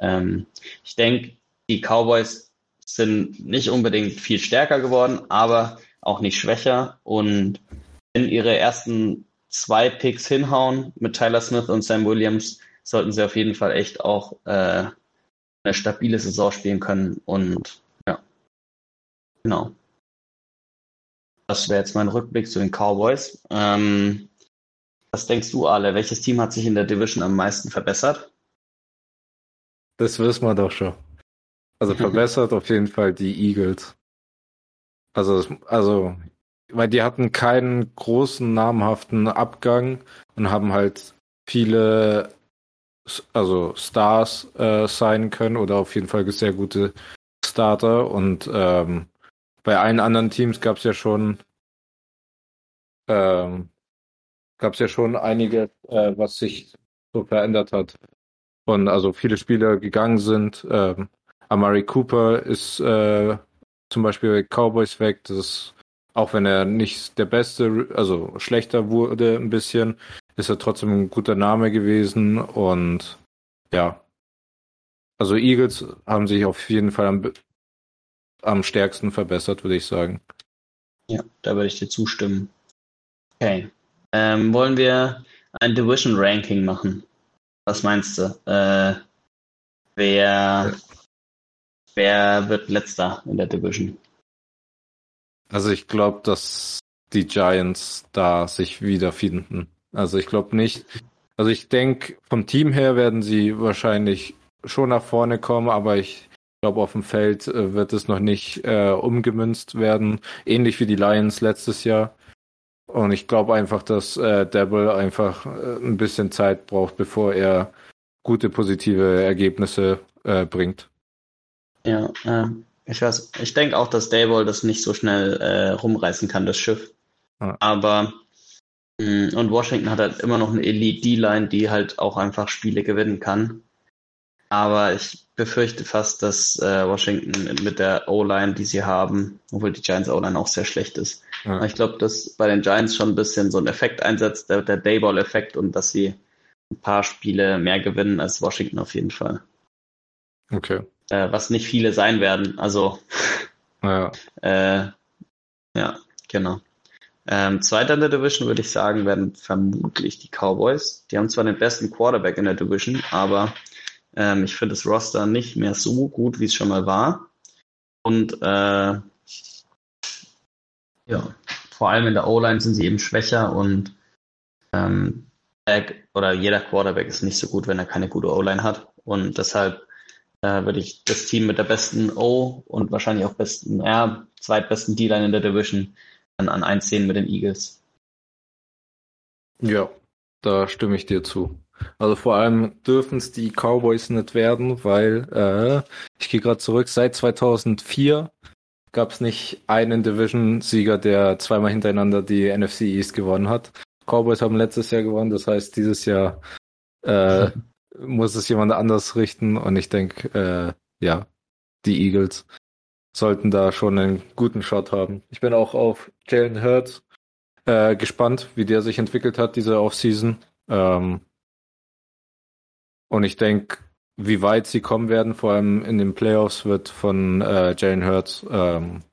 Ähm, ich denke, die Cowboys sind nicht unbedingt viel stärker geworden, aber auch nicht schwächer. Und wenn ihre ersten zwei Picks hinhauen mit Tyler Smith und Sam Williams, sollten sie auf jeden Fall echt auch äh, eine stabile Saison spielen können. Und ja, genau. Das wäre jetzt mein Rückblick zu den Cowboys. Ähm, was denkst du, Ale? Welches Team hat sich in der Division am meisten verbessert? Das wissen wir doch schon. Also verbessert auf jeden Fall die Eagles. Also, also, weil die hatten keinen großen namhaften Abgang und haben halt viele, also Stars äh, sein können oder auf jeden Fall sehr gute Starter und ähm, bei allen anderen Teams gab es ja schon ähm, gab es ja schon einige, äh, was sich so verändert hat. Und also viele Spieler gegangen sind. Ähm, Amari Cooper ist äh, zum Beispiel Cowboys weg. Das auch wenn er nicht der Beste, also schlechter wurde ein bisschen, ist er trotzdem ein guter Name gewesen und ja. Also Eagles haben sich auf jeden Fall am, am stärksten verbessert, würde ich sagen. Ja, da würde ich dir zustimmen. Okay. Ähm, wollen wir ein Division Ranking machen? Was meinst du? Äh, wer, wer wird letzter in der Division? Also ich glaube, dass die Giants da sich wiederfinden. Also ich glaube nicht. Also ich denke, vom Team her werden sie wahrscheinlich schon nach vorne kommen, aber ich glaube, auf dem Feld äh, wird es noch nicht äh, umgemünzt werden. Ähnlich wie die Lions letztes Jahr. Und ich glaube einfach, dass äh, Devil einfach äh, ein bisschen Zeit braucht, bevor er gute positive Ergebnisse äh, bringt. Ja, äh, ich weiß, ich denke auch, dass Dayball das nicht so schnell äh, rumreißen kann, das Schiff. Ja. Aber mh, mm, und Washington hat halt immer noch eine Elite D-Line, die halt auch einfach Spiele gewinnen kann. Aber ich befürchte fast, dass äh, Washington mit der O-Line, die sie haben, obwohl die Giants O-Line auch sehr schlecht ist. Ja. Ich glaube, dass bei den Giants schon ein bisschen so ein Effekt einsetzt, der, der Dayball-Effekt und dass sie ein paar Spiele mehr gewinnen als Washington auf jeden Fall. Okay. Äh, was nicht viele sein werden. Also ja, äh, ja genau. Ähm, zweiter in der Division würde ich sagen, werden vermutlich die Cowboys. Die haben zwar den besten Quarterback in der Division, aber ähm, ich finde das Roster nicht mehr so gut, wie es schon mal war. Und äh, ja, vor allem in der O-Line sind sie eben schwächer und ähm, oder jeder Quarterback ist nicht so gut, wenn er keine gute O-Line hat. Und deshalb äh, würde ich das Team mit der besten O und wahrscheinlich auch besten, ja, zweitbesten D-Line in der Division dann an 1 sehen mit den Eagles. Ja, da stimme ich dir zu. Also vor allem dürfen es die Cowboys nicht werden, weil äh, ich gehe gerade zurück, seit 2004 gab es nicht einen Division-Sieger, der zweimal hintereinander die NFC East gewonnen hat. Cowboys haben letztes Jahr gewonnen, das heißt dieses Jahr äh, muss es jemand anders richten und ich denke, äh, ja, die Eagles sollten da schon einen guten Shot haben. Ich bin auch auf Jalen Hurts äh, gespannt, wie der sich entwickelt hat, diese Offseason. Ähm, und ich denke, wie weit sie kommen werden, vor allem in den Playoffs, wird von äh, Jalen Hurts ähm,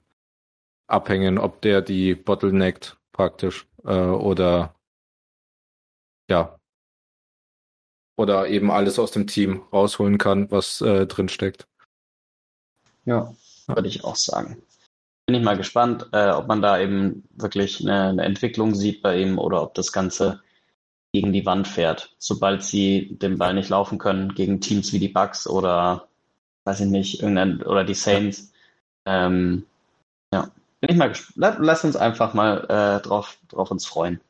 abhängen, ob der die bottleneckt praktisch äh, oder ja, oder eben alles aus dem Team rausholen kann, was äh, drin steckt. Ja, würde ich auch sagen. Bin ich mal gespannt, äh, ob man da eben wirklich eine, eine, Entwicklung sieht bei ihm oder ob das Ganze gegen die Wand fährt, sobald sie den Ball nicht laufen können gegen Teams wie die Bucks oder weiß ich nicht, irgendein oder die Saints. Ähm, ja, bin ich mal gespannt. Lass uns einfach mal äh, drauf, drauf uns freuen.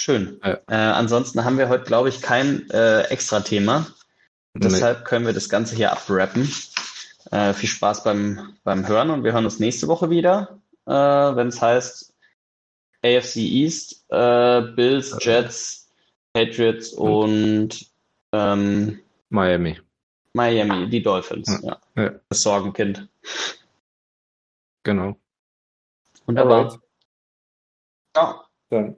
Schön. Ja. Äh, ansonsten haben wir heute, glaube ich, kein äh, Extra-Thema. Deshalb können wir das Ganze hier abrappen. Äh, viel Spaß beim, beim Hören und wir hören uns nächste Woche wieder, äh, wenn es heißt AFC East, äh, Bills, Jets, Patriots und ähm, Miami. Miami, die Dolphins, ja. ja. Das Sorgenkind. Genau. Wunderbar. Ja. Dann